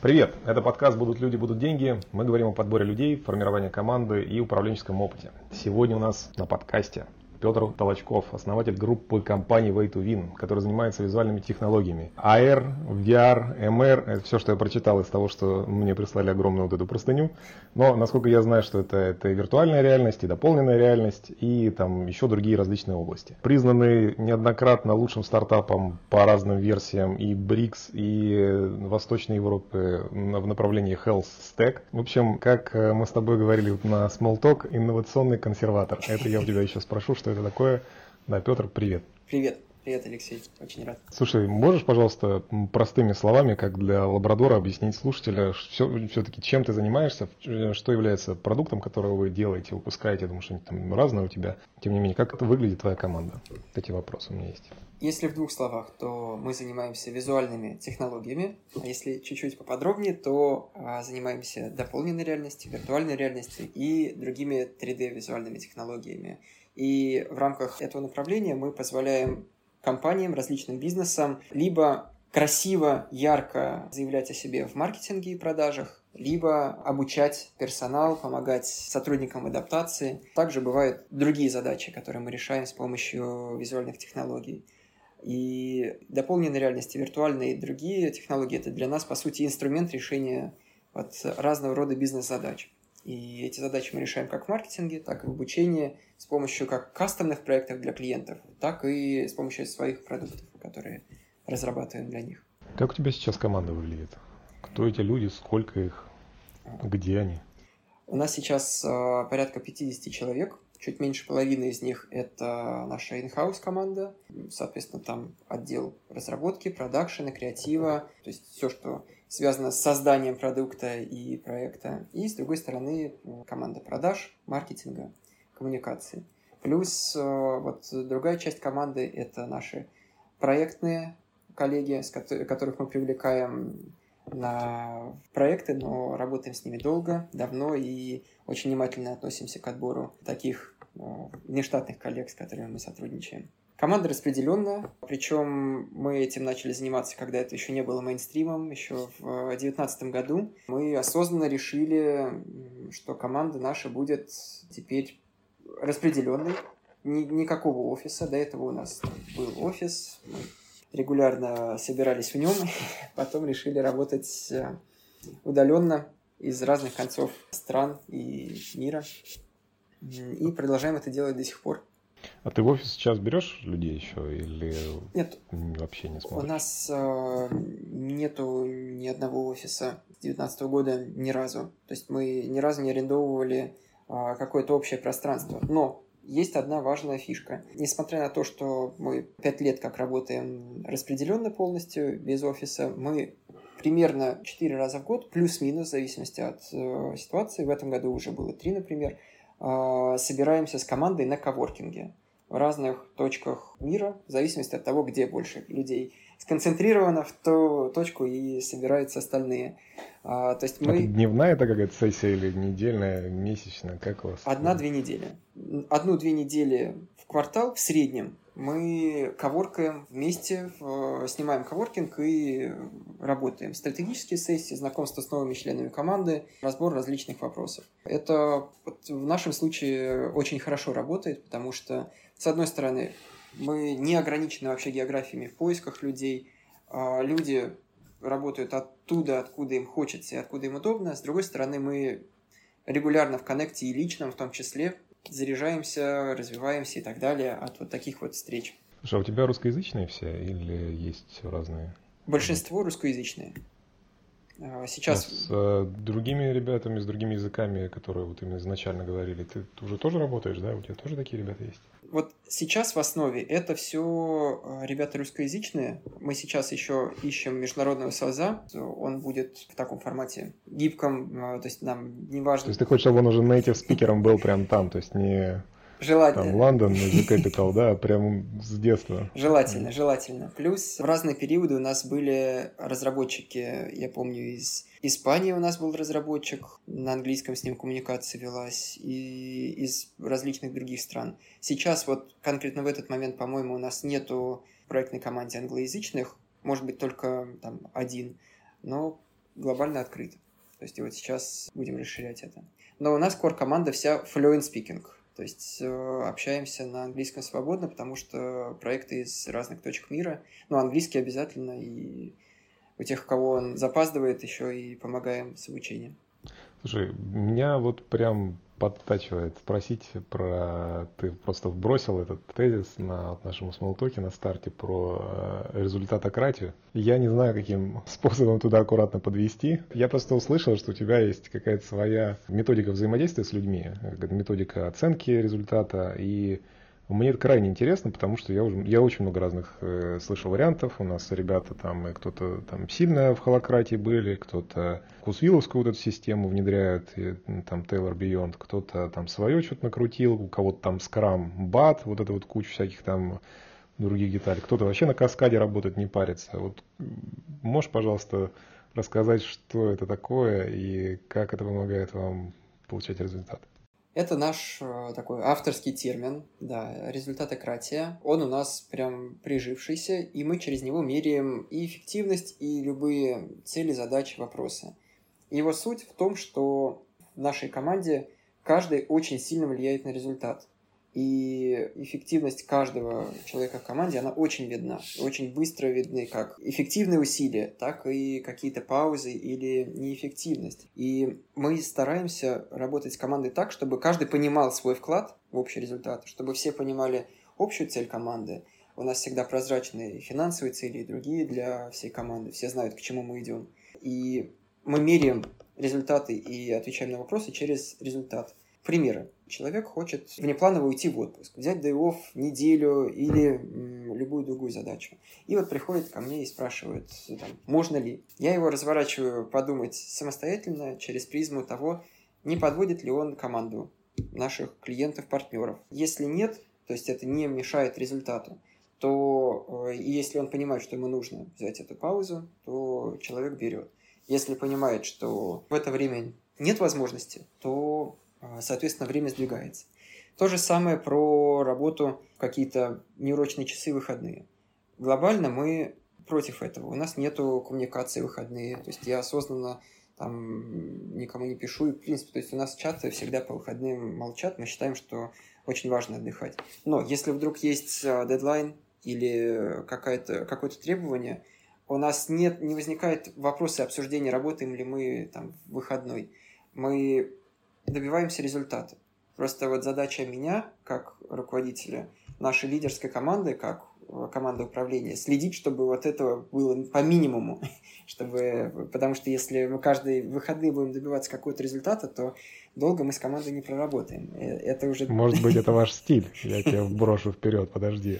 Привет! Это подкаст «Будут люди, будут деньги». Мы говорим о подборе людей, формировании команды и управленческом опыте. Сегодня у нас на подкасте Петр Толочков, основатель группы компании Way to Win, который занимается визуальными технологиями. AR, VR, MR – это все, что я прочитал из того, что мне прислали огромную вот эту простыню. Но, насколько я знаю, что это, это и виртуальная реальность, и дополненная реальность, и там еще другие различные области. Признаны неоднократно лучшим стартапом по разным версиям и БРИКС, и Восточной Европы в направлении Health Stack. В общем, как э, мы с тобой говорили на Small Talk, инновационный консерватор. Это я у тебя еще спрошу, что это такое. Да, Петр, привет. Привет. Привет, Алексей. Очень рад. Слушай, можешь, пожалуйста, простыми словами, как для лабрадора, объяснить слушателя, все, все-таки чем ты занимаешься, что является продуктом, который вы делаете, выпускаете, я думаю, что там разное у тебя. Тем не менее, как это выглядит твоя команда? Эти вопросы у меня есть. Если в двух словах, то мы занимаемся визуальными технологиями, а если чуть-чуть поподробнее, то а, занимаемся дополненной реальностью, виртуальной реальностью и другими 3D-визуальными технологиями. И в рамках этого направления мы позволяем компаниям, различным бизнесам либо красиво, ярко заявлять о себе в маркетинге и продажах, либо обучать персонал, помогать сотрудникам адаптации. Также бывают другие задачи, которые мы решаем с помощью визуальных технологий. И дополненная реальность, и виртуальные и другие технологии – это для нас, по сути, инструмент решения вот разного рода бизнес-задач. И эти задачи мы решаем как в маркетинге, так и в обучении, с помощью как кастомных проектов для клиентов, так и с помощью своих продуктов, которые разрабатываем для них. Как у тебя сейчас команда выглядит? Кто эти люди, сколько их, где они? У нас сейчас э, порядка 50 человек, чуть меньше половины из них это наша in-house команда, соответственно, там отдел разработки, продакшена, креатива, то есть все, что связано с созданием продукта и проекта. И, с другой стороны, команда продаж, маркетинга, коммуникации. Плюс э, вот другая часть команды – это наши проектные коллеги, с которых мы привлекаем на проекты, но работаем с ними долго, давно и очень внимательно относимся к отбору таких э, нештатных коллег, с которыми мы сотрудничаем. Команда распределенная, причем мы этим начали заниматься, когда это еще не было мейнстримом, еще в 2019 году. Мы осознанно решили, что команда наша будет теперь распределенной, Ни, никакого офиса. До этого у нас был офис, мы регулярно собирались в нем, потом решили работать э, удаленно из разных концов стран и мира. И продолжаем это делать до сих пор. А ты в офис сейчас берешь людей еще или Нет, вообще не смотришь? У нас э, нету ни одного офиса с 2019 года ни разу. То есть мы ни разу не арендовывали э, какое-то общее пространство. Но есть одна важная фишка. Несмотря на то, что мы пять лет как работаем распределенно полностью, без офиса, мы примерно 4 раза в год, плюс-минус, в зависимости от э, ситуации, в этом году уже было 3, например, собираемся с командой на коворкинге в разных точках мира, в зависимости от того, где больше людей сконцентрировано в ту точку и собираются остальные. А, то есть мы... Это дневная это какая-то сессия или недельная, месячная? Как у вас? Одна-две недели. Одну-две недели в квартал в среднем мы коворкаем вместе, снимаем коворкинг и работаем. Стратегические сессии, знакомство с новыми членами команды, разбор различных вопросов. Это в нашем случае очень хорошо работает, потому что, с одной стороны, мы не ограничены вообще географиями в поисках людей. А люди работают оттуда, откуда им хочется и откуда им удобно. С другой стороны, мы регулярно в коннекте и личном в том числе заряжаемся, развиваемся и так далее от вот таких вот встреч. Слушай, а у тебя русскоязычные все или есть разные? Большинство русскоязычные. А, сейчас... А с э, другими ребятами, с другими языками, которые вот именно изначально говорили, ты, ты уже тоже работаешь, да? У тебя тоже такие ребята есть? Вот сейчас в основе это все э, ребята русскоязычные. Мы сейчас еще ищем международного СОЗа. Он будет в таком формате гибком, э, то есть нам не важно... То есть ты хочешь, чтобы он уже native спикером был прям там, то есть не Желательно. Там Лондон, The Capital, да, прям с детства. Желательно, желательно. Плюс в разные периоды у нас были разработчики, я помню, из Испании у нас был разработчик, на английском с ним коммуникация велась, и из различных других стран. Сейчас вот конкретно в этот момент, по-моему, у нас нету проектной команде англоязычных, может быть, только там один, но глобально открыто. То есть и вот сейчас будем расширять это. Но у нас core команда вся fluent speaking. То есть э, общаемся на английском свободно, потому что проекты из разных точек мира. Но английский обязательно, и у тех, у кого он запаздывает, еще и помогаем с обучением. Слушай, меня вот прям подтачивает спросить про... Ты просто вбросил этот тезис на нашему смолтоке на старте про э, результатократию. Я не знаю, каким способом туда аккуратно подвести. Я просто услышал, что у тебя есть какая-то своя методика взаимодействия с людьми, методика оценки результата и мне это крайне интересно, потому что я, уже, я очень много разных э, слышал вариантов. У нас ребята там, и кто-то там сильно в холократии были, кто-то Кусвилловскую вот эту систему внедряют, и, там Taylor Beyond, кто-то там свое что-то накрутил, у кого-то там Scrum, BAT, вот это вот куча всяких там других деталей. Кто-то вообще на каскаде работает, не парится. Вот можешь, пожалуйста, рассказать, что это такое и как это помогает вам получать результат? Это наш э, такой авторский термин, да, результатократия. Он у нас прям прижившийся, и мы через него меряем и эффективность, и любые цели, задачи, вопросы. Его суть в том, что в нашей команде каждый очень сильно влияет на результат. И эффективность каждого человека в команде, она очень видна. Очень быстро видны как эффективные усилия, так и какие-то паузы или неэффективность. И мы стараемся работать с командой так, чтобы каждый понимал свой вклад в общий результат, чтобы все понимали общую цель команды. У нас всегда прозрачные финансовые цели и другие для всей команды. Все знают, к чему мы идем. И мы меряем результаты и отвечаем на вопросы через результат. Примеры. Человек хочет внепланово уйти в отпуск, взять day неделю или м, любую другую задачу. И вот приходит ко мне и спрашивает, там, можно ли. Я его разворачиваю подумать самостоятельно через призму того, не подводит ли он команду наших клиентов-партнеров. Если нет, то есть это не мешает результату, то э, если он понимает, что ему нужно взять эту паузу, то человек берет. Если понимает, что в это время нет возможности, то соответственно, время сдвигается. То же самое про работу какие-то неурочные часы выходные. Глобально мы против этого. У нас нету коммуникации выходные. То есть я осознанно там никому не пишу. И, в принципе, то есть у нас чаты всегда по выходным молчат. Мы считаем, что очень важно отдыхать. Но если вдруг есть а, дедлайн или какое-то какое требование, у нас нет, не возникает вопроса обсуждения, работаем ли мы там в выходной. Мы добиваемся результата. Просто вот задача меня, как руководителя, нашей лидерской команды, как э, команда управления, следить, чтобы вот этого было по минимуму. чтобы, потому что если мы каждый выходные будем добиваться какого-то результата, то долго мы с командой не проработаем. Э, это уже... Может быть, это ваш стиль. Я тебя брошу вперед, подожди.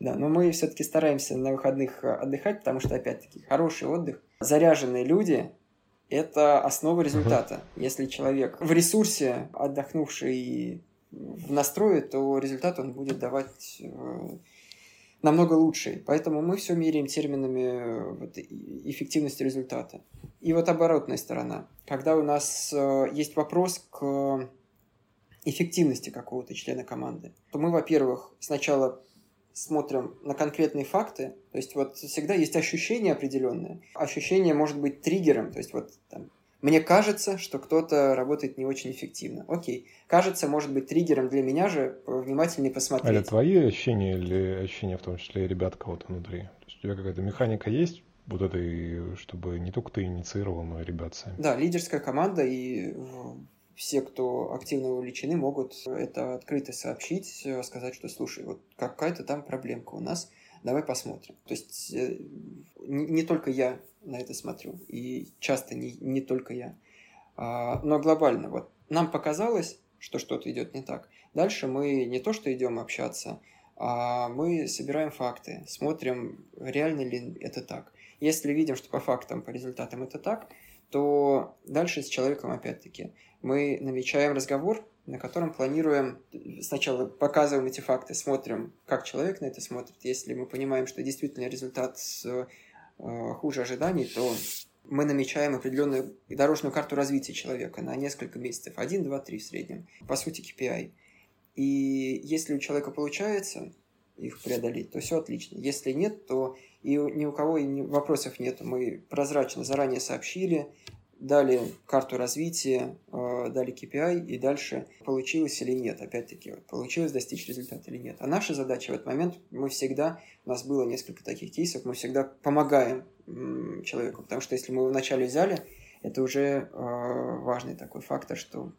Да, но мы все-таки стараемся на выходных отдыхать, потому что, опять-таки, хороший отдых. Заряженные люди, это основа результата. Если человек в ресурсе, отдохнувший в настрое, то результат он будет давать э, намного лучше. Поэтому мы все меряем терминами э, вот, эффективности результата. И вот оборотная сторона. Когда у нас э, есть вопрос к эффективности какого-то члена команды, то мы, во-первых, сначала смотрим на конкретные факты, то есть вот всегда есть ощущение определенное. Ощущение может быть триггером, то есть вот там, мне кажется, что кто-то работает не очень эффективно. Окей. Кажется, может быть триггером для меня же внимательнее посмотреть. А это твои ощущения или ощущения в том числе ребят кого-то внутри? То есть у тебя какая-то механика есть, вот этой, чтобы не только ты инициировал, но и ребят сами. Да, лидерская команда и все, кто активно вовлечены, могут это открыто сообщить, э, сказать, что слушай, вот какая-то там проблемка у нас, давай посмотрим. То есть э, не, не только я на это смотрю, и часто не, не только я, а, но глобально. Вот нам показалось, что что-то идет не так. Дальше мы не то, что идем общаться, а мы собираем факты, смотрим, реально ли это так. Если видим, что по фактам, по результатам это так, то дальше с человеком опять-таки мы намечаем разговор, на котором планируем, сначала показываем эти факты, смотрим, как человек на это смотрит. Если мы понимаем, что действительно результат э, хуже ожиданий, то мы намечаем определенную дорожную карту развития человека на несколько месяцев. Один, два, три в среднем. По сути, KPI. И если у человека получается, их преодолеть, то все отлично. Если нет, то и ни у кого и вопросов нет. Мы прозрачно заранее сообщили, дали карту развития, э, дали KPI, и дальше получилось или нет. Опять-таки, получилось достичь результата или нет. А наша задача в этот момент, мы всегда, у нас было несколько таких кейсов, мы всегда помогаем человеку, потому что если мы его вначале взяли, это уже э, важный такой фактор, что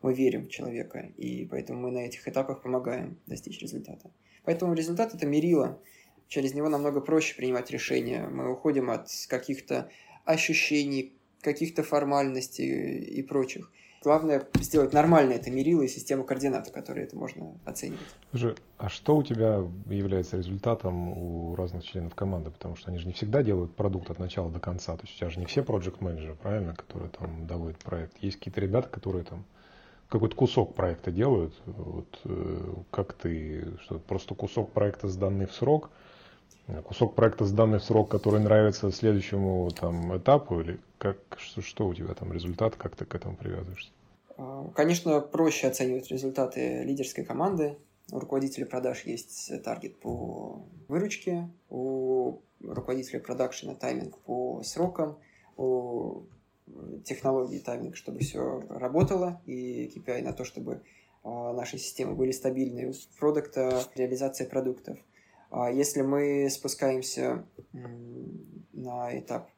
мы верим в человека, и поэтому мы на этих этапах помогаем достичь результата. Поэтому результат это мерило. Через него намного проще принимать решения. Мы уходим от каких-то ощущений, каких-то формальностей и прочих. Главное сделать нормально это мерило и систему координат, которые это можно оценивать. Слушай, а что у тебя является результатом у разных членов команды? Потому что они же не всегда делают продукт от начала до конца. То есть у тебя же не все проект менеджеры правильно, которые там доводят проект. Есть какие-то ребята, которые там какой-то кусок проекта делают. Вот э, как ты, что просто кусок проекта сданный в срок, кусок проекта сданный в срок, который нравится следующему там этапу, или как, что, что у тебя там результат, как ты к этому привязываешься? А, конечно, проще оценивать результаты лидерской команды. У руководителя продаж есть таргет по выручке, у руководителя продакшена тайминг по срокам, у технологии тайминг, чтобы все работало, и KPI на то, чтобы а, наши системы были стабильны, продукта, реализация продуктов. А если мы спускаемся на этап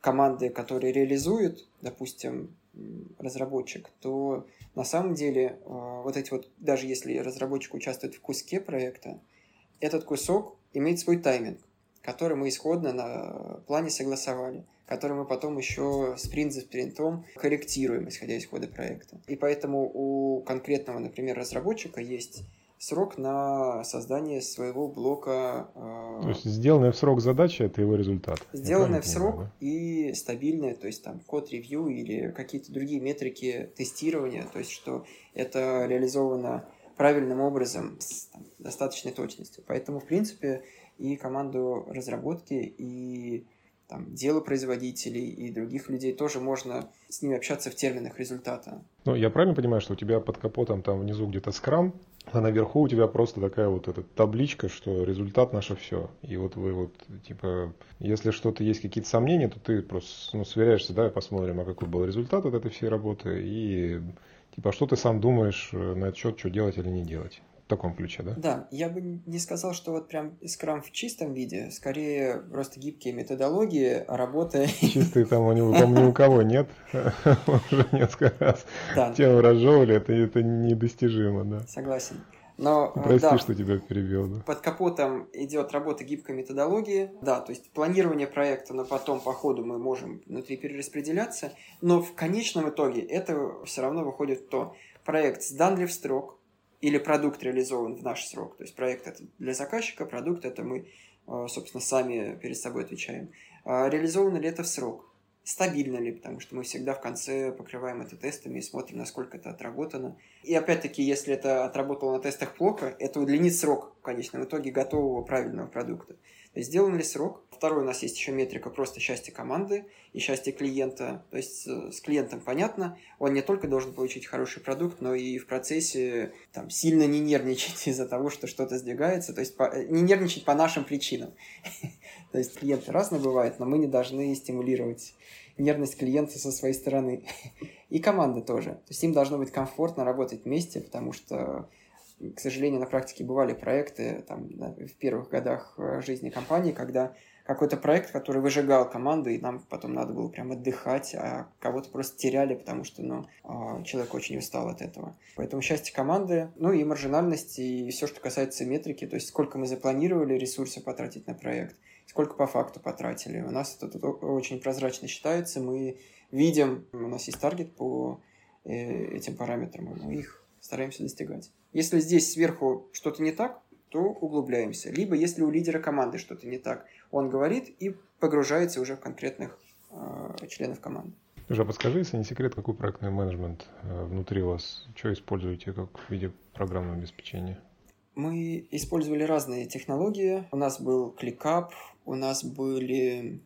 команды, которые реализуют, допустим, разработчик, то на самом деле а, вот эти вот, даже если разработчик участвует в куске проекта, этот кусок имеет свой тайминг, который мы исходно на плане согласовали – который мы потом еще спринт за спринтом корректируем, исходя из кода проекта. И поэтому у конкретного, например, разработчика есть срок на создание своего блока. Э, то есть сделанная в срок задача это его результат. Сделанная в срок понимаю, да? и стабильная, то есть там код ревью или какие-то другие метрики тестирования, то есть что это реализовано правильным образом с там, достаточной точностью. Поэтому, в принципе, и команду разработки, и там, дело производителей и других людей, тоже можно с ними общаться в терминах результата. Ну, я правильно понимаю, что у тебя под капотом там внизу где-то скрам, а наверху у тебя просто такая вот эта табличка, что результат наше все. И вот вы вот, типа, если что-то есть какие-то сомнения, то ты просто ну, сверяешься, да, посмотрим, а какой был результат от этой всей работы, и типа, что ты сам думаешь на этот счет, что делать или не делать в таком ключе, да? Да, я бы не сказал, что вот прям скрам в чистом виде, скорее просто гибкие методологии, работа... Чистые там у него, там ни у кого нет, уже несколько раз да. тему разжевывали, это, это недостижимо, да. Согласен. Но, э, Прости, да, что тебя перебил. Да. Под капотом идет работа гибкой методологии. Да, то есть планирование проекта, но потом по ходу мы можем внутри перераспределяться. Но в конечном итоге это все равно выходит то. Проект сдан ли в строк, или продукт реализован в наш срок. То есть проект это для заказчика, продукт это мы, э, собственно, сами перед собой отвечаем. А реализовано ли это в срок? Стабильно ли, потому что мы всегда в конце покрываем это тестами и смотрим, насколько это отработано. И опять-таки, если это отработало на тестах плохо, это удлинит срок в конечном итоге готового правильного продукта. То есть сделан ли срок, Второй у нас есть еще метрика просто счастье команды и счастье клиента. То есть э, с клиентом понятно, он не только должен получить хороший продукт, но и в процессе там, сильно не нервничать из-за того, что что-то сдвигается, то есть по, э, не нервничать по нашим причинам. То есть клиенты разные бывают, но мы не должны стимулировать нервность клиента со своей стороны. И команда тоже. То есть им должно быть комфортно работать вместе, потому что к сожалению, на практике бывали проекты там, в первых годах э, жизни компании, когда какой-то проект, который выжигал команду, и нам потом надо было прям отдыхать, а кого-то просто теряли, потому что ну, а, человек очень устал от этого. Поэтому счастье команды, ну и маржинальность, и все, что касается метрики, то есть сколько мы запланировали ресурсы потратить на проект, сколько по факту потратили. У нас это тут очень прозрачно считается, мы видим, у нас есть таргет по э, этим параметрам, мы их стараемся достигать. Если здесь сверху что-то не так, то углубляемся. Либо если у лидера команды что-то не так, он говорит и погружается уже в конкретных э, членов команды. Слушай, а подскажи, если не секрет, какой проектный менеджмент э, внутри вас? Что используете как в виде программного обеспечения? Мы использовали разные технологии. У нас был ClickUp, у нас были...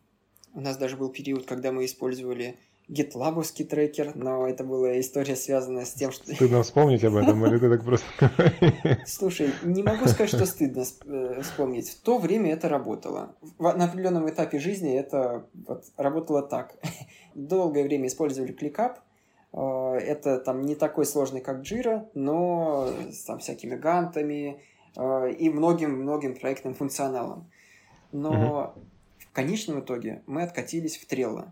У нас даже был период, когда мы использовали гитлабовский трекер, но это была история, связанная с тем, что... Стыдно вспомнить об этом, или ты так просто... Слушай, не могу сказать, что стыдно э, вспомнить. В то время это работало. На определенном этапе жизни это вот работало так. Долгое время использовали кликап, э, это там не такой сложный, как Jira, но с там всякими гантами э, и многим-многим проектным функционалом. Но угу. в конечном итоге мы откатились в Trello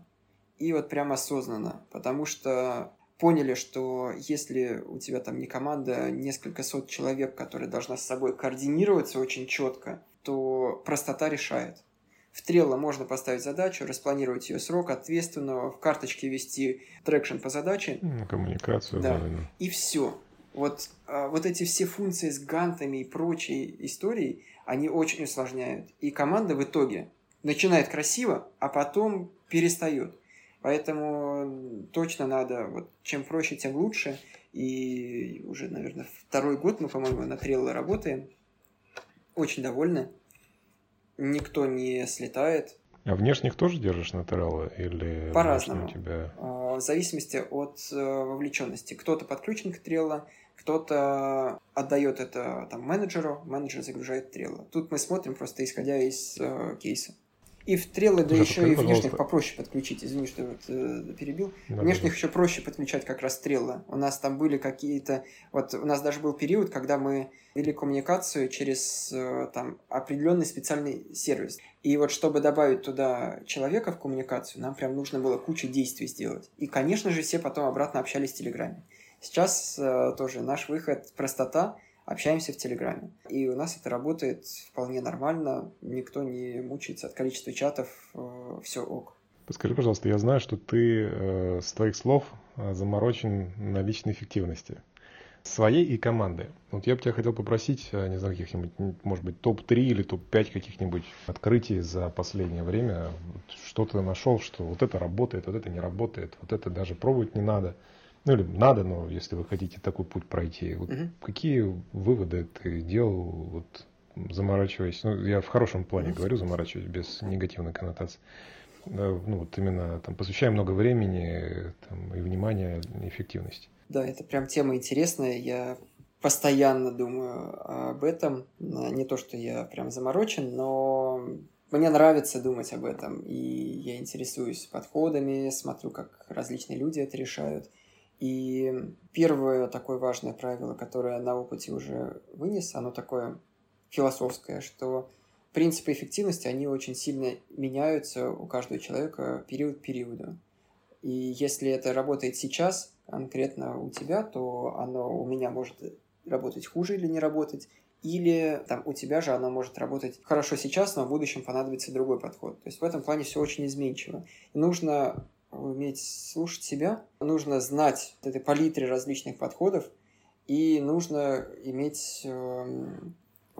и вот прям осознанно, потому что поняли, что если у тебя там не команда, несколько сот человек, которые должна с собой координироваться очень четко, то простота решает. В Trello можно поставить задачу, распланировать ее срок ответственного, в карточке вести traction по задаче. Ну, коммуникацию. Да. Правильно. И все. Вот, а, вот эти все функции с гантами и прочей историей, они очень усложняют. И команда в итоге начинает красиво, а потом перестает. Поэтому точно надо, вот чем проще, тем лучше. И уже, наверное, второй год мы, по-моему, на Trello работаем. Очень довольны. Никто не слетает. А внешних тоже держишь на Trello? Или По-разному. Тебя... А, в зависимости от э, вовлеченности. Кто-то подключен к Trello, кто-то отдает это там, менеджеру, менеджер загружает Trello. Тут мы смотрим просто исходя из э, кейса. И в стрелы, да еще и внешних попроще подключить. Извини, что вот, э, перебил. Да, внешних да. еще проще подключать как раз стрелы. У нас там были какие-то... Вот у нас даже был период, когда мы вели коммуникацию через э, там определенный специальный сервис. И вот чтобы добавить туда человека в коммуникацию, нам прям нужно было кучу действий сделать. И, конечно же, все потом обратно общались в Телеграме. Сейчас э, тоже наш выход простота – общаемся в Телеграме. И у нас это работает вполне нормально, никто не мучается от количества чатов, э, все ок. Подскажи, пожалуйста, я знаю, что ты э, с твоих слов э, заморочен на личной эффективности своей и команды. Вот я бы тебя хотел попросить, э, не знаю, каких-нибудь, может быть, топ-3 или топ-5 каких-нибудь открытий за последнее время. Что ты нашел, что вот это работает, вот это не работает, вот это даже пробовать не надо. Ну или надо, но если вы хотите такой путь пройти, вот угу. какие выводы ты делал, вот заморачиваясь, ну я в хорошем плане угу. говорю, заморачиваясь без негативной коннотации, ну вот именно там посвящая много времени там, и внимания эффективности. Да, это прям тема интересная, я постоянно думаю об этом, не то, что я прям заморочен, но мне нравится думать об этом, и я интересуюсь подходами, смотрю, как различные люди это решают – и первое такое важное правило, которое на опыте уже вынес, оно такое философское, что принципы эффективности, они очень сильно меняются у каждого человека период к периоду. И если это работает сейчас, конкретно у тебя, то оно у меня может работать хуже или не работать, или там у тебя же оно может работать хорошо сейчас, но в будущем понадобится другой подход. То есть в этом плане все очень изменчиво. Нужно уметь слушать себя, нужно знать этой палитре различных подходов, и нужно иметь э,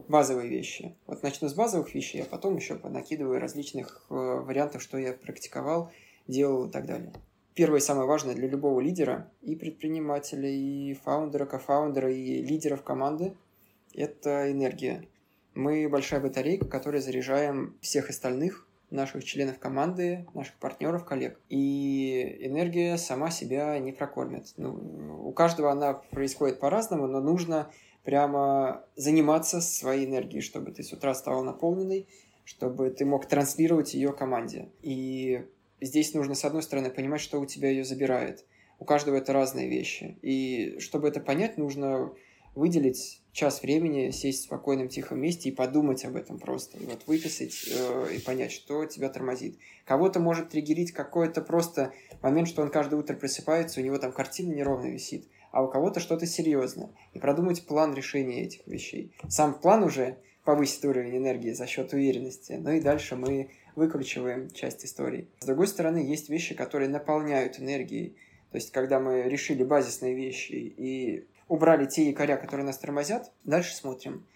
базовые вещи. Вот начну с базовых вещей, а потом еще накидываю различных э, вариантов, что я практиковал, делал и так далее. Первое и самое важное для любого лидера, и предпринимателя, и фаундера, кофаундера, и лидеров команды – это энергия. Мы большая батарейка, которая заряжаем всех остальных наших членов команды, наших партнеров, коллег. И энергия сама себя не прокормит. Ну, у каждого она происходит по-разному, но нужно прямо заниматься своей энергией, чтобы ты с утра стал наполненный, чтобы ты мог транслировать ее команде. И здесь нужно, с одной стороны, понимать, что у тебя ее забирает. У каждого это разные вещи. И чтобы это понять, нужно выделить час времени, сесть в спокойном тихом месте и подумать об этом просто. И вот выписать э, и понять, что тебя тормозит. Кого-то может триггерить какой-то просто момент, что он каждое утро просыпается, у него там картина неровно висит, а у кого-то что-то серьезное. И продумать план решения этих вещей. Сам план уже повысит уровень энергии за счет уверенности. Ну и дальше мы выкручиваем часть истории. С другой стороны, есть вещи, которые наполняют энергией. То есть, когда мы решили базисные вещи и убрали те якоря, которые нас тормозят, дальше смотрим.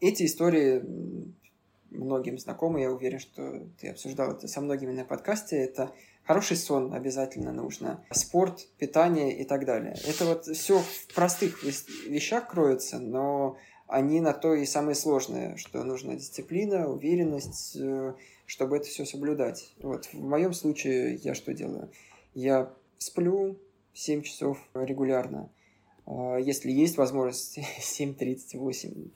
Эти истории многим знакомы, я уверен, что ты обсуждал это со многими на подкасте, это хороший сон обязательно нужно, спорт, питание и так далее. Это вот все в простых вещах кроется, но они на то и самые сложные, что нужна дисциплина, уверенность, э, чтобы это все соблюдать. Вот в моем случае я что делаю? Я Сплю 7 часов регулярно. А, если есть возможность, 7.38.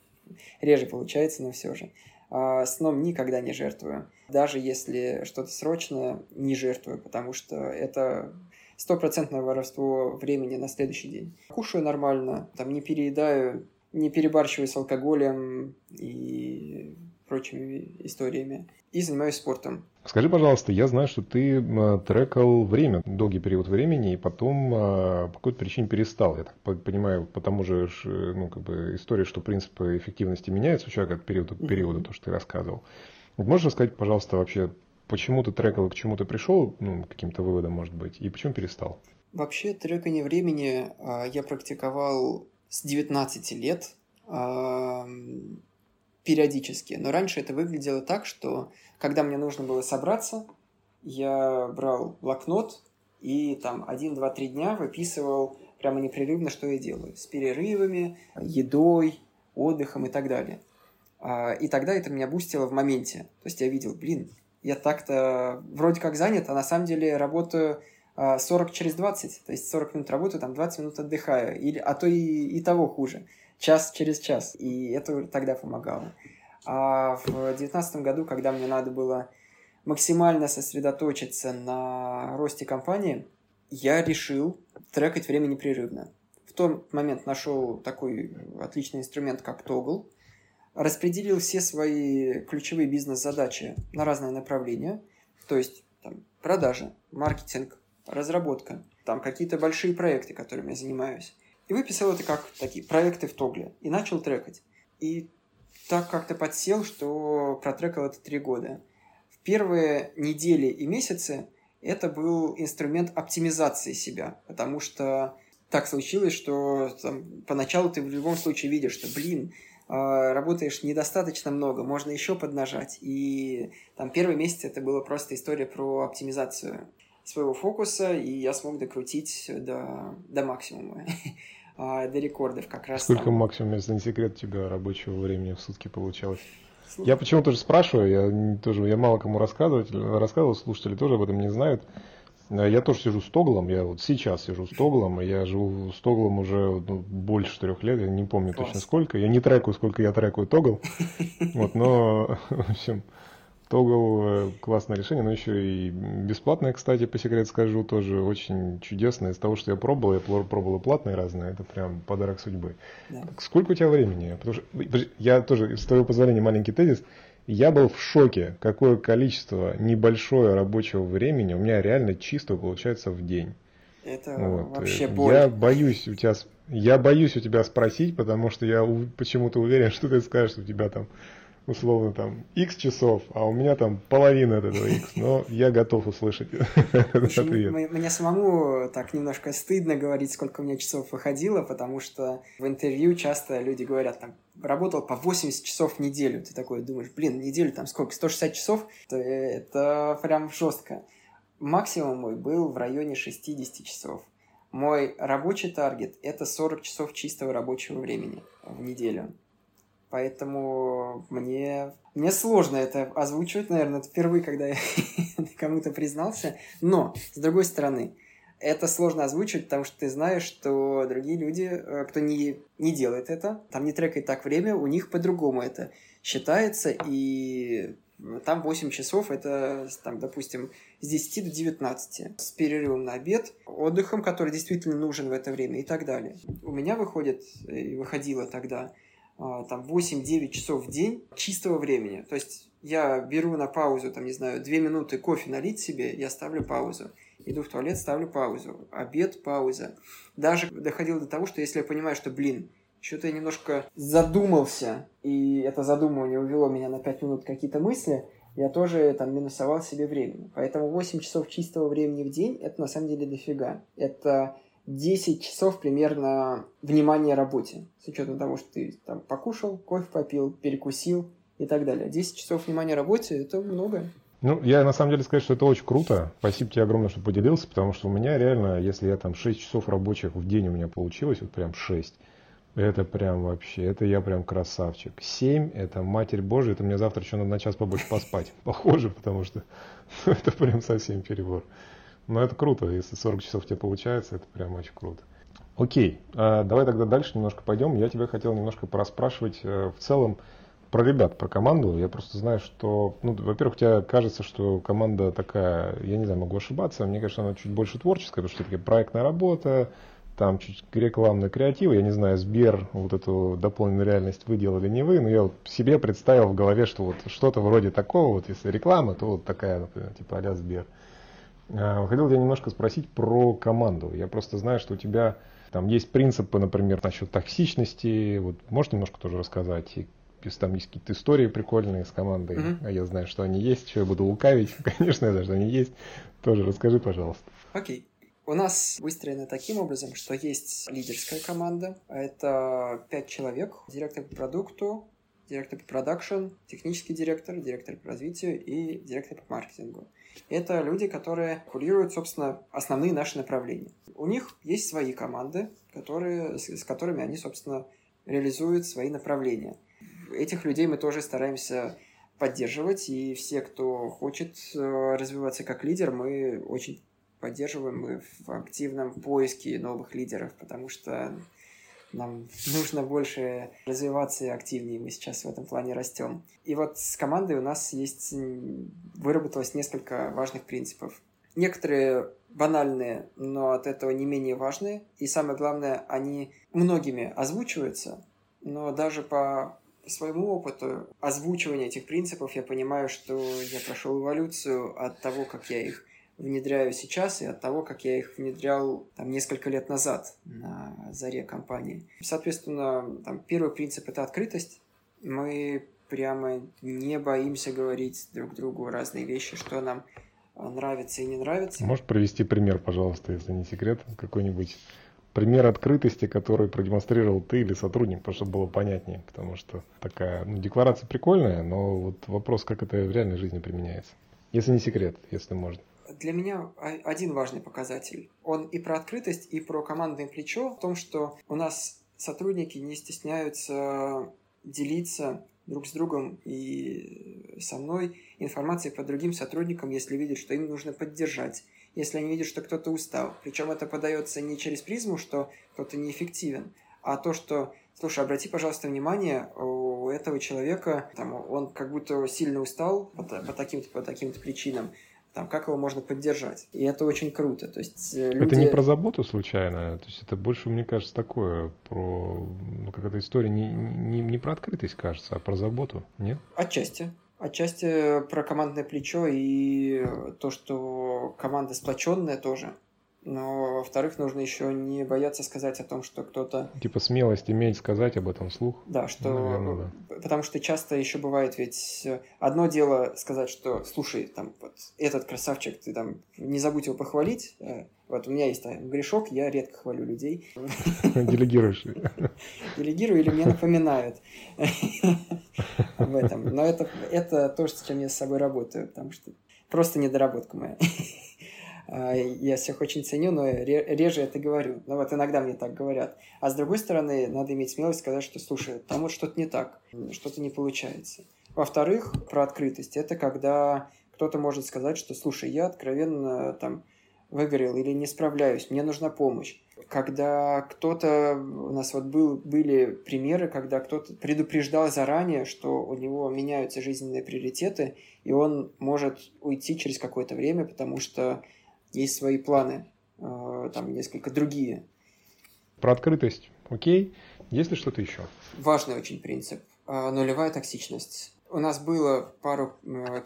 Реже получается, но все же. А сном никогда не жертвую. Даже если что-то срочное, не жертвую, потому что это стопроцентное воровство времени на следующий день. Кушаю нормально, там не переедаю, не перебарщиваю с алкоголем и прочими историями. И занимаюсь спортом. Скажи, пожалуйста, я знаю, что ты трекал время, долгий период времени, и потом а, по какой-то причине перестал. Я так понимаю, по тому же ну, как бы истории, что принципы эффективности меняются у человека от периода к периоду, то, что ты рассказывал. Можешь рассказать, пожалуйста, вообще, почему ты трекал, к чему ты пришел, ну, каким-то выводам, может быть, и почему перестал? Вообще, трекание времени а, я практиковал с 19 лет периодически. Но раньше это выглядело так, что когда мне нужно было собраться, я брал блокнот и там один, два, три дня выписывал прямо непрерывно, что я делаю. С перерывами, едой, отдыхом и так далее. А, и тогда это меня бустило в моменте. То есть я видел, блин, я так-то вроде как занят, а на самом деле работаю 40 а, через 20. То есть 40 минут работаю, там 20 минут отдыхаю. Или, а то и, и того хуже час через час. И это тогда помогало. А в девятнадцатом году, когда мне надо было максимально сосредоточиться на росте компании, я решил трекать время непрерывно. В тот момент нашел такой отличный инструмент, как Toggle, распределил все свои ключевые бизнес-задачи на разные направления, то есть там, продажи, маркетинг, разработка, там какие-то большие проекты, которыми я занимаюсь. И выписал это как такие проекты в Тогле. И начал трекать. И так как-то подсел, что протрекал это три года. В первые недели и месяцы это был инструмент оптимизации себя, потому что так случилось, что там, поначалу ты в любом случае видишь, что, блин, а, работаешь недостаточно много, можно еще поднажать. И там первый месяц это была просто история про оптимизацию своего фокуса, и я смог докрутить до, до максимума. а, до рекордов как раз. Сколько там. максимум, если не секрет, у тебя рабочего времени в сутки получалось? Я почему тоже спрашиваю, я тоже я мало кому рассказывать, рассказывал, слушатели тоже об этом не знают. Я тоже сижу с Тоглом, я вот сейчас сижу с Тоглом, я живу с Тоглом уже ну, больше четырех лет, я не помню Класс. точно сколько. Я не трекаю, сколько я трекаю Тогл, вот, но, в общем, Тогл э, классное решение, но еще и бесплатное, кстати, по секрету скажу, тоже очень чудесное. Из того, что я пробовал, я пробовал и платные разные, это прям подарок судьбы. Да. Сколько у тебя времени? Потому что я тоже, с твоего позволения, маленький тезис. Я был в шоке, какое количество небольшое рабочего времени у меня реально чисто получается в день. Это вот. вообще боль. Я боюсь у тебя, я боюсь у тебя спросить, потому что я почему-то уверен, что ты скажешь, что у тебя там условно там x часов, а у меня там половина от этого x, но я готов услышать этот ответ. Мне самому так немножко стыдно говорить, сколько у меня часов выходило, потому что в интервью часто люди говорят, там, работал по 80 часов в неделю. Ты такой думаешь, блин, неделю там сколько, 160 часов? Это, это прям жестко. Максимум мой был в районе 60 часов. Мой рабочий таргет – это 40 часов чистого рабочего времени в неделю. Поэтому мне, мне сложно это озвучивать, наверное, это впервые, когда я кому-то признался. Но, с другой стороны, это сложно озвучивать, потому что ты знаешь, что другие люди, э, кто не, не делает это, там не трекает так время, у них по-другому это считается, и там 8 часов, это, там, допустим, с 10 до 19, с перерывом на обед, отдыхом, который действительно нужен в это время и так далее. У меня выходит, и выходило тогда, там 8-9 часов в день чистого времени. То есть я беру на паузу, там, не знаю, 2 минуты кофе налить себе, я ставлю паузу. Иду в туалет, ставлю паузу. Обед, пауза. Даже доходило до того, что если я понимаю, что, блин, что-то я немножко задумался, и это задумывание увело меня на 5 минут какие-то мысли, я тоже там минусовал себе времени. Поэтому 8 часов чистого времени в день, это на самом деле дофига. Это 10 часов примерно внимания работе. С учетом того, что ты там покушал, кофе попил, перекусил и так далее. 10 часов внимания работе – это много. Ну, я на самом деле скажу, что это очень круто. Спасибо тебе огромное, что поделился, потому что у меня реально, если я там 6 часов рабочих в день у меня получилось, вот прям 6, это прям вообще, это я прям красавчик. 7 – это Матерь Божия, это мне завтра еще надо на час побольше поспать. Похоже, потому что это прям совсем перебор. Ну, это круто. Если 40 часов тебе получается, это прям очень круто. Окей, а давай тогда дальше немножко пойдем. Я тебя хотел немножко пораспрашивать э, в целом про ребят, про команду. Я просто знаю, что, ну, во-первых, тебе кажется, что команда такая, я не знаю, могу ошибаться, мне кажется, она чуть больше творческая, потому что это проектная работа, там чуть рекламный креатив, я не знаю, Сбер вот эту дополненную реальность вы делали не вы, но я вот себе представил в голове, что вот что-то вроде такого, вот если реклама, то вот такая, например, типа а Сбер. А, хотел я немножко спросить про команду. Я просто знаю, что у тебя там есть принципы, например, насчет токсичности. Вот можешь немножко тоже рассказать? И если там есть какие-то истории прикольные с командой, mm-hmm. а я знаю, что они есть, что я буду лукавить, конечно, я знаю, что они есть. Тоже расскажи, пожалуйста. Окей. Okay. У нас выстроено таким образом, что есть лидерская команда. Это пять человек. Директор по продукту, директор по продакшн, технический директор, директор по развитию и директор по маркетингу. Это люди, которые курируют, собственно, основные наши направления. У них есть свои команды, которые, с, с которыми они, собственно, реализуют свои направления. Этих людей мы тоже стараемся поддерживать, и все, кто хочет э, развиваться как лидер, мы очень поддерживаем мы в активном поиске новых лидеров, потому что нам нужно больше развиваться и активнее. Мы сейчас в этом плане растем. И вот с командой у нас есть выработалось несколько важных принципов. Некоторые банальные, но от этого не менее важные. И самое главное, они многими озвучиваются, но даже по своему опыту озвучивания этих принципов я понимаю, что я прошел эволюцию от того, как я их внедряю сейчас и от того, как я их внедрял там, несколько лет назад на заре компании. Соответственно, там, первый принцип – это открытость. Мы прямо не боимся говорить друг другу разные вещи, что нам нравится и не нравится. Можешь привести пример, пожалуйста, если не секрет, какой-нибудь пример открытости, который продемонстрировал ты или сотрудник, потому что было понятнее, потому что такая ну, декларация прикольная, но вот вопрос, как это в реальной жизни применяется. Если не секрет, если можно для меня один важный показатель. Он и про открытость, и про командное плечо в том, что у нас сотрудники не стесняются делиться друг с другом и со мной информацией по другим сотрудникам, если видят, что им нужно поддержать, если они видят, что кто-то устал. Причем это подается не через призму, что кто-то неэффективен, а то, что, слушай, обрати, пожалуйста, внимание, у этого человека, там, он как будто сильно устал по, по таким-то по таким-то причинам, там, как его можно поддержать. И это очень круто. То есть, люди... Это не про заботу случайно, то есть это больше, мне кажется, такое, про ну, какая-то история не, не, не про открытость, кажется, а про заботу, нет? Отчасти. Отчасти про командное плечо и то, что команда сплоченная тоже. Но, во-вторых, нужно еще не бояться сказать о том, что кто-то... Типа смелость иметь сказать об этом вслух. Да, что... Наверное, да. Потому что часто еще бывает ведь одно дело сказать, что, слушай, там, вот этот красавчик, ты там, не забудь его похвалить. Э, вот у меня есть там, грешок, я редко хвалю людей. Делегируешь. Делегирую или мне напоминают об этом. Но это, это то, с чем я с собой работаю, потому что просто недоработка моя. А, я всех очень ценю, но реже это говорю. Но вот иногда мне так говорят. А с другой стороны, надо иметь смелость сказать, что, слушай, там вот что-то не так, что-то не получается. Во-вторых, про открытость. Это когда кто-то может сказать, что, слушай, я откровенно там выгорел или не справляюсь, мне нужна помощь. Когда кто-то, у нас вот был, были примеры, когда кто-то предупреждал заранее, что у него меняются жизненные приоритеты, и он может уйти через какое-то время, потому что есть свои планы, э, там несколько другие. Про открытость, окей. Есть ли что-то еще? Важный очень принцип. Э, нулевая токсичность. У нас было пару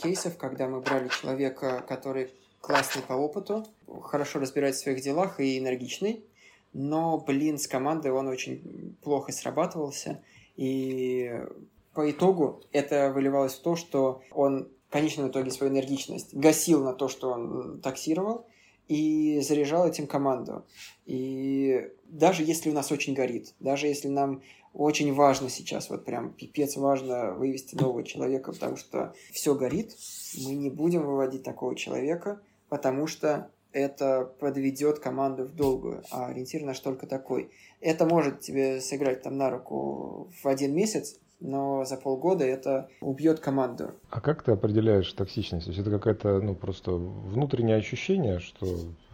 кейсов, когда мы брали человека, который классный по опыту, хорошо разбирается в своих делах и энергичный, но, блин, с командой он очень плохо срабатывался, и по итогу это выливалось в то, что он в конечном итоге свою энергичность гасил на то, что он таксировал, и заряжал этим команду. И даже если у нас очень горит, даже если нам очень важно сейчас, вот прям пипец важно вывести нового человека, потому что все горит, мы не будем выводить такого человека, потому что это подведет команду в долгую, а ориентир наш только такой. Это может тебе сыграть там на руку в один месяц, но за полгода это убьет команду. А как ты определяешь токсичность? То есть это какое-то, ну, просто внутреннее ощущение, что,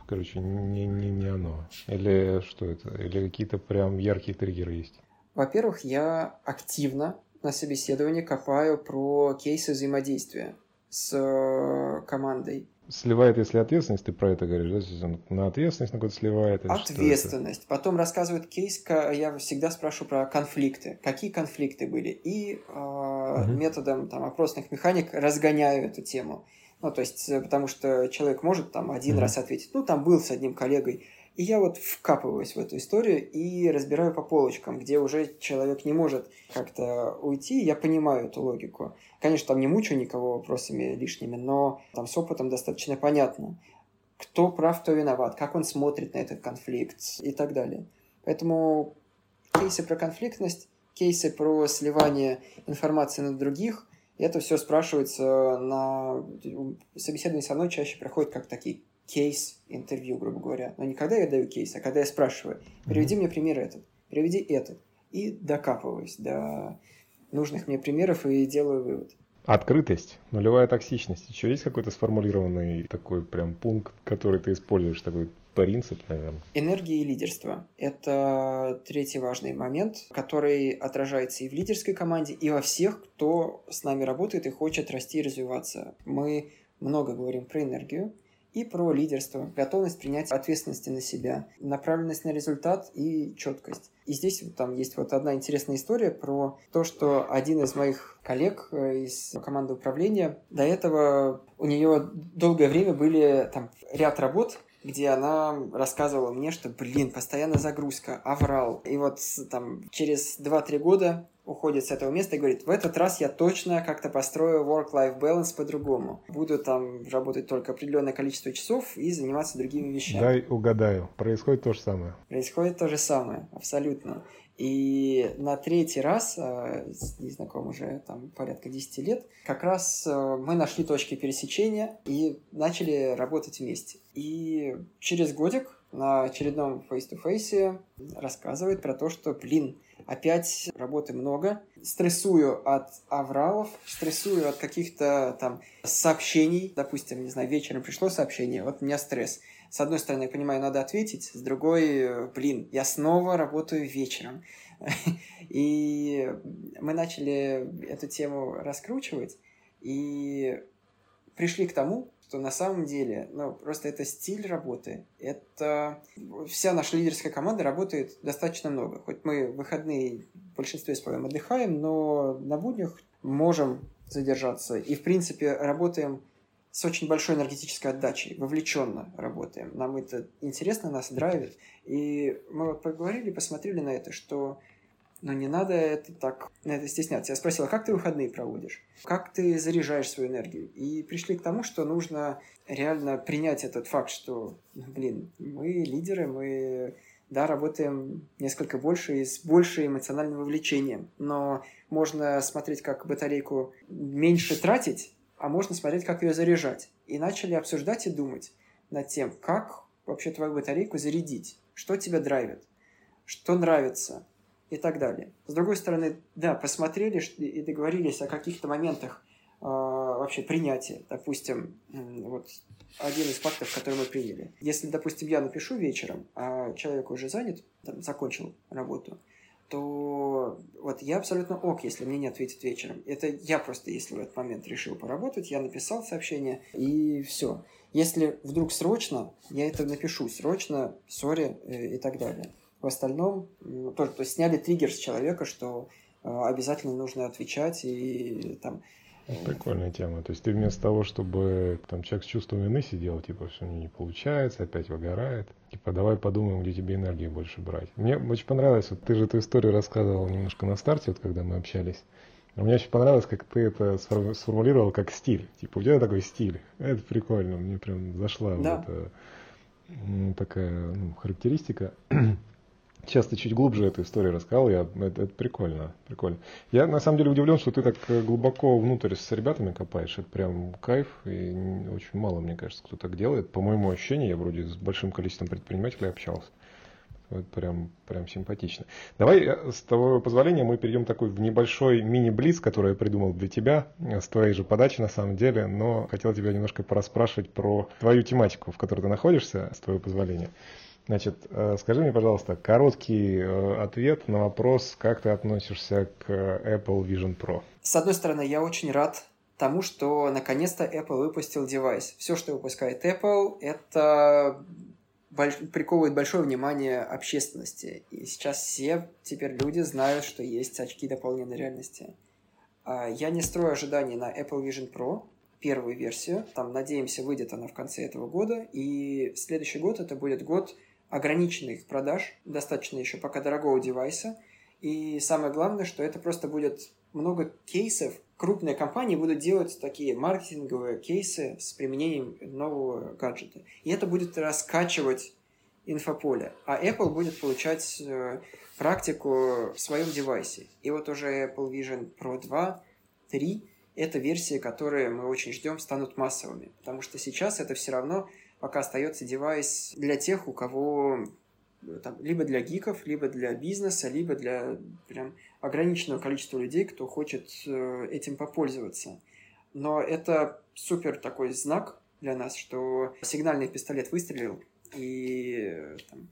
короче, не, не, не оно? Или что это? Или какие-то прям яркие триггеры есть? Во-первых, я активно на собеседовании копаю про кейсы взаимодействия с э, командой сливает, если ответственность, ты про это говоришь, да, на ответственность на какую-то сливает? Ответственность. Потом рассказывает кейс, я всегда спрашиваю про конфликты. Какие конфликты были? И э, угу. методом там, опросных механик разгоняю эту тему. Ну, то есть, э, потому что человек может там один угу. раз ответить, ну, там был с одним коллегой, и я вот вкапываюсь в эту историю и разбираю по полочкам, где уже человек не может как-то уйти. Я понимаю эту логику. Конечно, там не мучу никого вопросами лишними, но там с опытом достаточно понятно, кто прав, кто виноват, как он смотрит на этот конфликт и так далее. Поэтому кейсы про конфликтность, кейсы про сливание информации на других, это все спрашивается на собеседование со мной чаще проходит как такие кейс интервью, грубо говоря. Но не когда я даю кейс, а когда я спрашиваю, приведи мне пример этот, приведи этот. И докапываюсь до нужных мне примеров и делаю вывод. Открытость, нулевая токсичность. Еще есть какой-то сформулированный такой прям пункт, который ты используешь, такой принцип, наверное? Энергия и лидерство – это третий важный момент, который отражается и в лидерской команде, и во всех, кто с нами работает и хочет расти и развиваться. Мы много говорим про энергию, и про лидерство, готовность принять ответственности на себя, направленность на результат и четкость. И здесь там есть вот одна интересная история про то, что один из моих коллег э, из команды управления, до этого у нее долгое время были там ряд работ, где она рассказывала мне, что, блин, постоянно загрузка, аврал. И вот там через 2-3 года уходит с этого места и говорит, в этот раз я точно как-то построю work-life balance по-другому. Буду там работать только определенное количество часов и заниматься другими вещами. Дай угадаю, происходит то же самое. Происходит то же самое, абсолютно. И на третий раз, э, с незнакомым уже там порядка 10 лет, как раз э, мы нашли точки пересечения и начали работать вместе. И через годик на очередном face-to-face рассказывает про то, что, блин, опять работы много, стрессую от авралов, стрессую от каких-то там сообщений, допустим, не знаю, вечером пришло сообщение, вот у меня стресс. С одной стороны, я понимаю, надо ответить, с другой, блин, я снова работаю вечером. И мы начали эту тему раскручивать, и пришли к тому, что на самом деле, ну, просто это стиль работы. Это вся наша лидерская команда работает достаточно много. Хоть мы в выходные в большинстве своем отдыхаем, но на буднях можем задержаться. И, в принципе, работаем с очень большой энергетической отдачей, вовлеченно работаем. Нам это интересно, нас драйвит. И мы вот поговорили, посмотрели на это, что но не надо это так, на это стесняться. Я спросила, как ты выходные проводишь? Как ты заряжаешь свою энергию? И пришли к тому, что нужно реально принять этот факт, что, блин, мы лидеры, мы, да, работаем несколько больше и с большим эмоциональным вовлечением. Но можно смотреть, как батарейку меньше тратить, а можно смотреть, как ее заряжать. И начали обсуждать и думать над тем, как вообще твою батарейку зарядить, что тебя драйвит, что нравится, и так далее. С другой стороны, да, посмотрели и договорились о каких-то моментах э, вообще принятия. Допустим, вот один из фактов, который мы приняли. Если, допустим, я напишу вечером, а человек уже занят, там, закончил работу, то вот я абсолютно ок, если мне не ответит вечером. Это я просто, если в этот момент решил поработать, я написал сообщение, и все. Если вдруг срочно, я это напишу срочно, сори э, и так далее. В остальном, тоже, то есть сняли триггер с человека, что э, обязательно нужно отвечать и там... Э, Прикольная тема. То есть ты вместо того, чтобы там человек с чувством вины сидел, типа, все не получается, опять выгорает, типа, давай подумаем, где тебе энергии больше брать. Мне очень понравилось, вот ты же эту историю рассказывал немножко на старте, вот когда мы общались. А мне очень понравилось, как ты это сформулировал как стиль. Типа, у тебя такой стиль. Это прикольно, мне прям зашла да. вот эта такая ну, характеристика. Сейчас ты чуть глубже эту историю рассказал, я, это, это прикольно, прикольно. Я на самом деле удивлен, что ты так э, глубоко внутрь с ребятами копаешь, это прям кайф, и очень мало, мне кажется, кто так делает. По моему ощущению, я вроде с большим количеством предпринимателей общался. Это прям, прям симпатично. Давай, э, с твоего позволения, мы перейдем такой в небольшой мини-блиц, который я придумал для тебя, э, с твоей же подачи на самом деле, но хотел тебя немножко пораспрашивать про твою тематику, в которой ты находишься, с твоего позволения. Значит, э, скажи мне, пожалуйста, короткий ответ на вопрос, как ты относишься к Apple Vision Pro. С одной стороны, я очень рад тому, что наконец-то Apple выпустил девайс. Все, что выпускает Apple, это больш... приковывает большое внимание общественности. И сейчас все теперь люди знают, что есть очки дополненной реальности. А, я не строю ожиданий на Apple Vision Pro, первую версию. Там, надеемся, выйдет она в конце этого года. И следующий год это будет год ограниченных продаж, достаточно еще пока дорогого девайса. И самое главное, что это просто будет много кейсов. Крупные компании будут делать такие маркетинговые кейсы с применением нового гаджета. И это будет раскачивать инфополе. А Apple будет получать э, практику в своем девайсе. И вот уже Apple Vision Pro 2, 3 это версии, которые мы очень ждем, станут массовыми. Потому что сейчас это все равно пока остается девайс для тех, у кого э, там, либо для гиков, либо для бизнеса, либо для прям ограниченного количества людей, кто хочет э, этим попользоваться. Но это супер такой знак для нас, что сигнальный пистолет выстрелил, и там,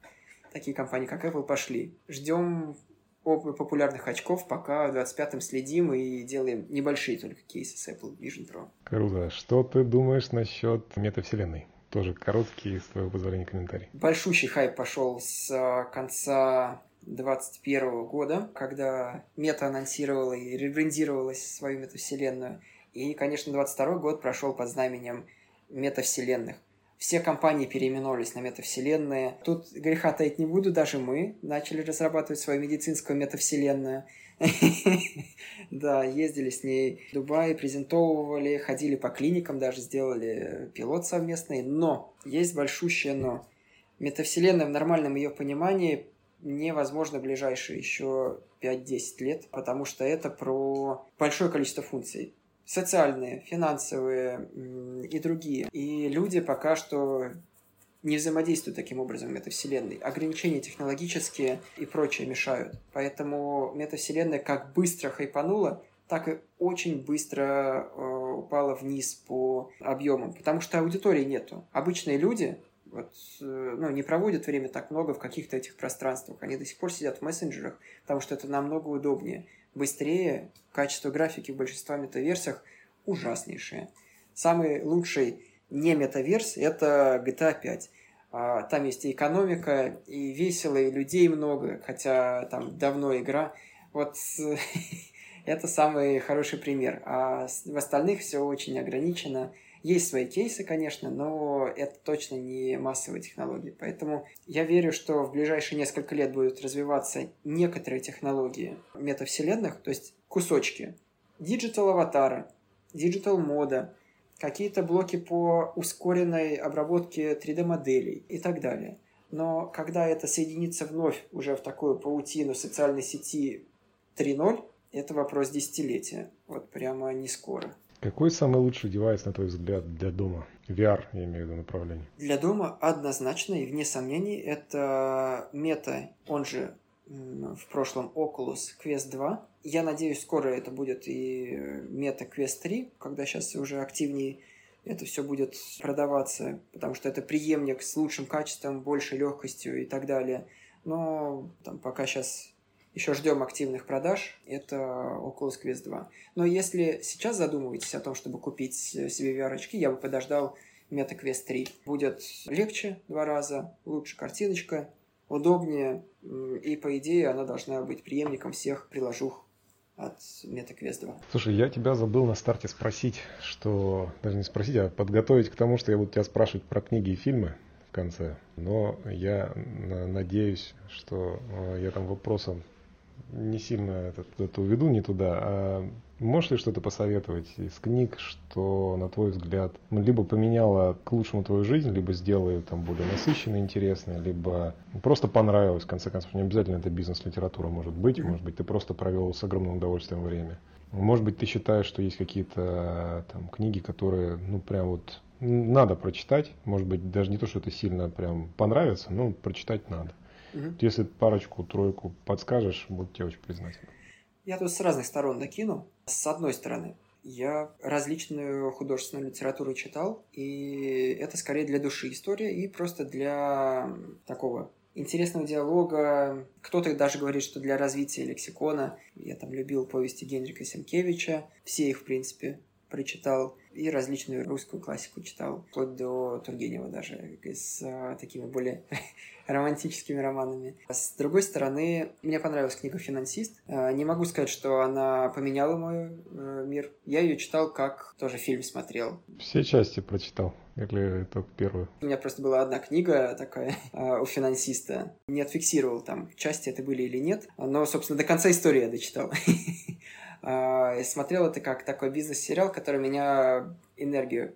такие компании, как Apple, пошли. Ждем популярных очков, пока в 25-м следим и делаем небольшие только кейсы с Apple Vision Pro. Круто. Что ты думаешь насчет метавселенной? Тоже короткий, с твоего позволения, комментарий. Большущий хайп пошел с а, конца 2021 года, когда мета анонсировала и ребрендировалась свою метавселенную. И, конечно, 22 год прошел под знаменем метавселенных. Все компании переименовались на метавселенные. Тут греха таить не буду, даже мы начали разрабатывать свою медицинскую метавселенную. Да, ездили с ней в Дубай, презентовывали, ходили по клиникам, даже сделали пилот совместный. Но есть большущее но. Метавселенная в нормальном ее понимании невозможно в ближайшие еще 5-10 лет, потому что это про большое количество функций социальные, финансовые и другие. И люди пока что не взаимодействуют таким образом в метавселенной. Ограничения технологические и прочее мешают. Поэтому метавселенная как быстро хайпанула, так и очень быстро э, упала вниз по объемам, потому что аудитории нету. Обычные люди вот, э, ну, не проводят время так много в каких-то этих пространствах. Они до сих пор сидят в мессенджерах, потому что это намного удобнее быстрее, качество графики в большинстве метаверсиях ужаснейшее. Самый лучший не метаверс – это GTA 5. А, там есть и экономика, и весело, и людей много, хотя там давно игра. Вот это самый хороший пример. А в остальных все очень ограничено. Есть свои кейсы, конечно, но это точно не массовые технологии. Поэтому я верю, что в ближайшие несколько лет будут развиваться некоторые технологии метавселенных, то есть кусочки. Digital аватара, digital мода, какие-то блоки по ускоренной обработке 3D-моделей и так далее. Но когда это соединится вновь уже в такую паутину социальной сети 3.0, это вопрос десятилетия. Вот прямо не скоро. Какой самый лучший девайс, на твой взгляд, для дома? VR, я имею в виду направление. Для дома однозначно и вне сомнений это мета, он же в прошлом Oculus Quest 2. Я надеюсь, скоро это будет и мета Quest 3, когда сейчас уже активнее это все будет продаваться, потому что это преемник с лучшим качеством, большей легкостью и так далее. Но там пока сейчас еще ждем активных продаж, это Oculus Quest 2. Но если сейчас задумываетесь о том, чтобы купить себе VR-очки, я бы подождал Meta Quest 3. Будет легче два раза, лучше картиночка, удобнее, и по идее она должна быть преемником всех приложух от MetaQuest 2. Слушай, я тебя забыл на старте спросить, что, даже не спросить, а подготовить к тому, что я буду тебя спрашивать про книги и фильмы в конце. Но я надеюсь, что э, я там вопросом не сильно это, это уведу не туда. А можешь ли что-то посоветовать из книг, что, на твой взгляд, либо поменяло к лучшему твою жизнь, либо сделало ее там более насыщенной, интересной, либо просто понравилось, в конце концов. Не обязательно это бизнес-литература может быть, может быть, ты просто провел с огромным удовольствием время. Может быть, ты считаешь, что есть какие-то там книги, которые, ну, прям вот надо прочитать. Может быть, даже не то, что это сильно прям понравится, но прочитать надо. Угу. Если парочку, тройку подскажешь, буду тебе очень признателен. Я тут с разных сторон докину. С одной стороны, я различную художественную литературу читал, и это скорее для души история и просто для такого интересного диалога. Кто-то даже говорит, что для развития лексикона. Я там любил повести Генрика Сенкевича. Все их, в принципе, прочитал. И различную русскую классику читал. Вплоть до Тургенева даже. С а, такими более романтическими романами. С другой стороны, мне понравилась книга «Финансист». А, не могу сказать, что она поменяла мой э, мир. Я ее читал, как тоже фильм смотрел. Все части прочитал. Или только первую? У меня просто была одна книга такая а, у финансиста. Не отфиксировал там, части это были или нет. Но, собственно, до конца истории я дочитал. А, смотрел это как такой бизнес-сериал, который меня энергию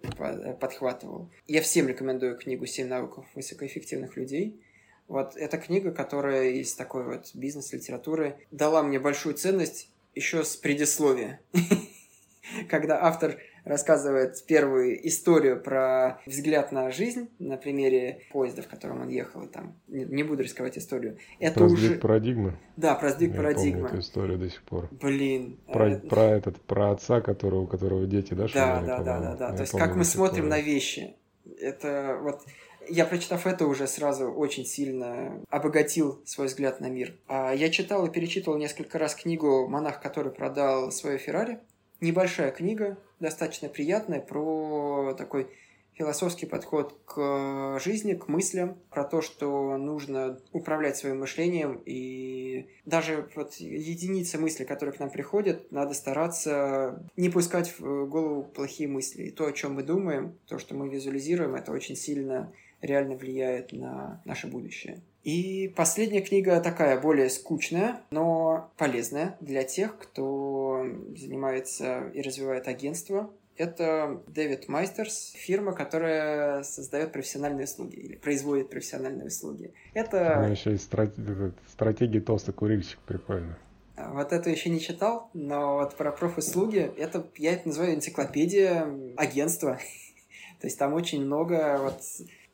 подхватывал. Я всем рекомендую книгу «Семь навыков высокоэффективных людей». Вот эта книга, которая из такой вот бизнес-литературы дала мне большую ценность еще с предисловия. Когда автор рассказывает первую историю про взгляд на жизнь на примере поезда, в котором он ехал, и там не, не буду рисковать историю. Это про уже... сдвиг парадигмы. Да, про сдвиг Я парадигмы. Помню эту историю до сих пор. Блин. Про, а... про этот, про отца, которого, у которого дети, да, Да, да, да, да, да. То есть как мы смотрим на вещи. Это вот я, прочитав это, уже сразу очень сильно обогатил свой взгляд на мир. А я читал и перечитывал несколько раз книгу «Монах, который продал свое Феррари». Небольшая книга, достаточно приятная, про такой философский подход к жизни, к мыслям, про то, что нужно управлять своим мышлением, и даже вот единицы мыслей, которые к нам приходят, надо стараться не пускать в голову плохие мысли. И то, о чем мы думаем, то, что мы визуализируем, это очень сильно реально влияет на наше будущее. И последняя книга такая более скучная, но полезная для тех, кто занимается и развивает агентство. Это Дэвид Майстерс, фирма, которая создает профессиональные услуги или производит профессиональные услуги. Это... Ну, еще и стратегия, стратегия толстый курильщик, прикольно. Вот это еще не читал, но вот про профуслуги, это я это называю энциклопедия агентства. То есть там очень много вот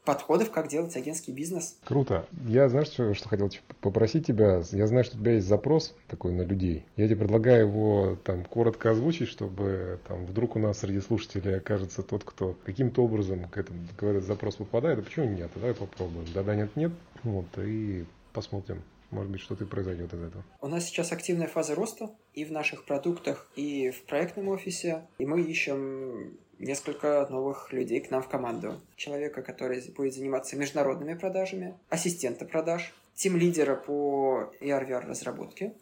подходов, как делать агентский бизнес. Круто. Я, знаешь, что, что хотел попросить тебя? Я знаю, что у тебя есть запрос такой на людей. Я тебе предлагаю его там коротко озвучить, чтобы там вдруг у нас среди слушателей окажется тот, кто каким-то образом к этому к этот запрос попадает. А почему нет? Давай попробуем. Да-да, нет-нет. Вот, и посмотрим. Может быть, что-то и произойдет из этого. У нас сейчас активная фаза роста и в наших продуктах, и в проектном офисе. И мы ищем несколько новых людей к нам в команду. Человека, который будет заниматься международными продажами, ассистента продаж, тим-лидера по ERVR разработке,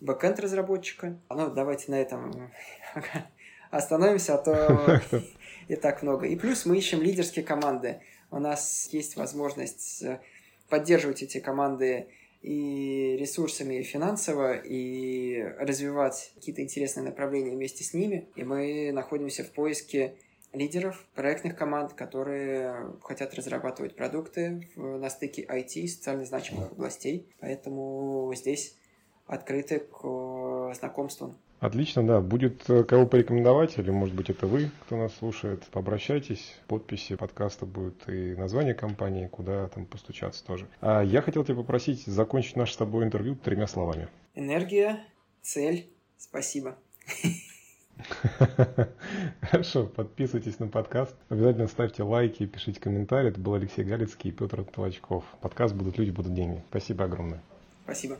бэкэнд разработчика. Ну, давайте на этом остановимся, а то и так много. И плюс мы ищем лидерские команды. У нас есть возможность э, поддерживать эти команды и ресурсами финансово, и развивать какие-то интересные направления вместе с ними. И мы находимся в поиске лидеров, проектных команд, которые хотят разрабатывать продукты на стыке IT и социально значимых областей. Поэтому здесь открыты к знакомствам. Отлично, да. Будет э, кого порекомендовать, или может быть это вы, кто нас слушает. Обращайтесь, подписи подкаста будут и название компании, куда там постучаться тоже. А я хотел тебя попросить закончить наше с тобой интервью тремя словами. Энергия, цель, спасибо. Хорошо, подписывайтесь на подкаст. Обязательно ставьте лайки, пишите комментарии. Это был Алексей Галицкий и Петр Толочков. Подкаст «Будут люди, будут деньги». Спасибо огромное. Спасибо.